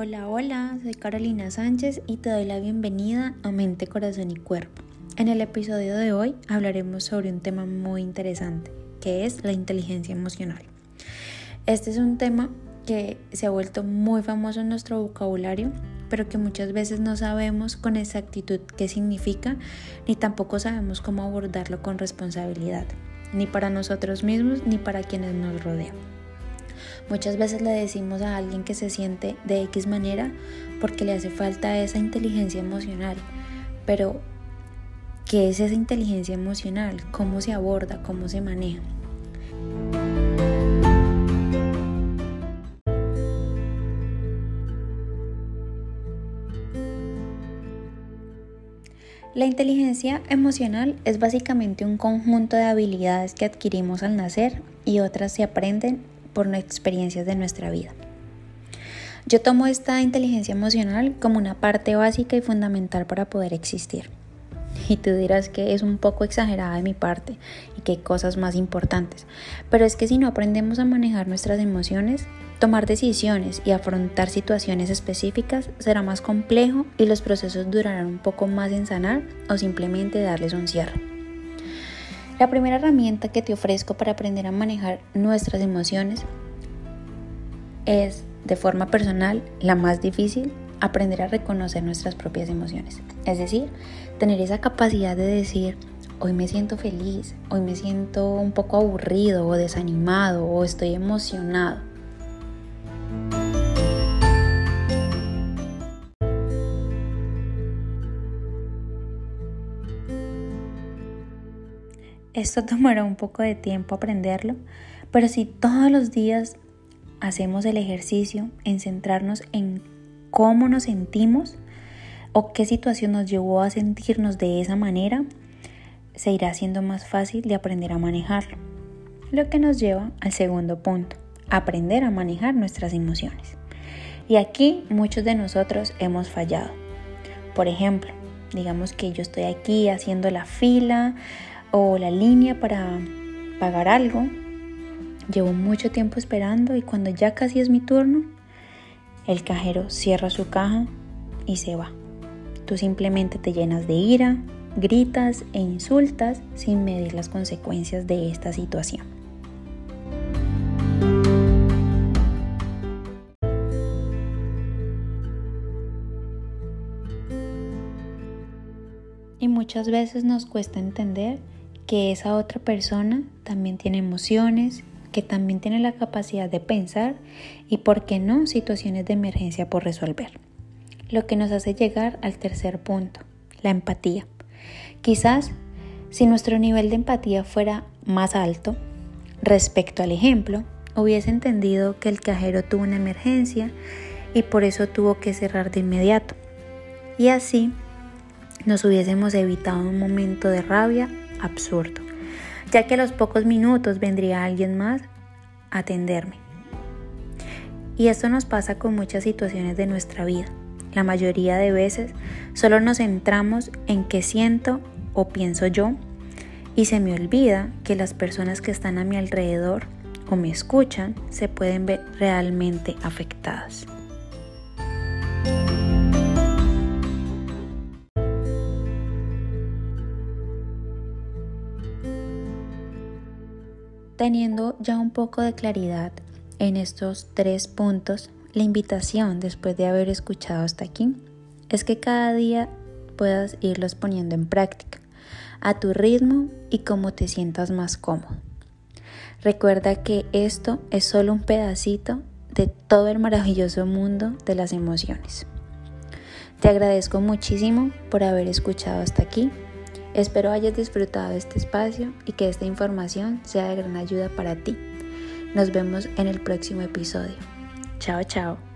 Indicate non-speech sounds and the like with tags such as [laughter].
Hola, hola, soy Carolina Sánchez y te doy la bienvenida a Mente, Corazón y Cuerpo. En el episodio de hoy hablaremos sobre un tema muy interesante, que es la inteligencia emocional. Este es un tema que se ha vuelto muy famoso en nuestro vocabulario, pero que muchas veces no sabemos con exactitud qué significa, ni tampoco sabemos cómo abordarlo con responsabilidad, ni para nosotros mismos ni para quienes nos rodean. Muchas veces le decimos a alguien que se siente de X manera porque le hace falta esa inteligencia emocional. Pero, ¿qué es esa inteligencia emocional? ¿Cómo se aborda? ¿Cómo se maneja? La inteligencia emocional es básicamente un conjunto de habilidades que adquirimos al nacer y otras se aprenden por experiencias de nuestra vida. Yo tomo esta inteligencia emocional como una parte básica y fundamental para poder existir. Y tú dirás que es un poco exagerada de mi parte y que hay cosas más importantes. Pero es que si no aprendemos a manejar nuestras emociones, tomar decisiones y afrontar situaciones específicas será más complejo y los procesos durarán un poco más en sanar o simplemente darles un cierre. La primera herramienta que te ofrezco para aprender a manejar nuestras emociones es, de forma personal, la más difícil, aprender a reconocer nuestras propias emociones. Es decir, tener esa capacidad de decir, hoy me siento feliz, hoy me siento un poco aburrido o desanimado o estoy emocionado. Esto [laughs] tomará un poco de tiempo aprenderlo, pero si todos los días hacemos el ejercicio en centrarnos en cómo nos sentimos o qué situación nos llevó a sentirnos de esa manera, se irá haciendo más fácil de aprender a manejarlo. Lo que nos lleva al segundo punto, aprender a manejar nuestras emociones. Y aquí muchos de nosotros hemos fallado. Por ejemplo, digamos que yo estoy aquí haciendo la fila o la línea para pagar algo. Llevo mucho tiempo esperando y cuando ya casi es mi turno, el cajero cierra su caja y se va. Tú simplemente te llenas de ira, gritas e insultas sin medir las consecuencias de esta situación. Y muchas veces nos cuesta entender que esa otra persona también tiene emociones, que también tiene la capacidad de pensar y, por qué no, situaciones de emergencia por resolver. Lo que nos hace llegar al tercer punto, la empatía. Quizás si nuestro nivel de empatía fuera más alto respecto al ejemplo, hubiese entendido que el cajero tuvo una emergencia y por eso tuvo que cerrar de inmediato. Y así nos hubiésemos evitado un momento de rabia absurdo, ya que a los pocos minutos vendría alguien más a atenderme. Y esto nos pasa con muchas situaciones de nuestra vida. La mayoría de veces solo nos centramos en qué siento o pienso yo y se me olvida que las personas que están a mi alrededor o me escuchan se pueden ver realmente afectadas. Teniendo ya un poco de claridad en estos tres puntos, la invitación después de haber escuchado hasta aquí es que cada día puedas irlos poniendo en práctica a tu ritmo y como te sientas más cómodo. Recuerda que esto es solo un pedacito de todo el maravilloso mundo de las emociones. Te agradezco muchísimo por haber escuchado hasta aquí Espero hayas disfrutado este espacio y que esta información sea de gran ayuda para ti. Nos vemos en el próximo episodio. Chao, chao.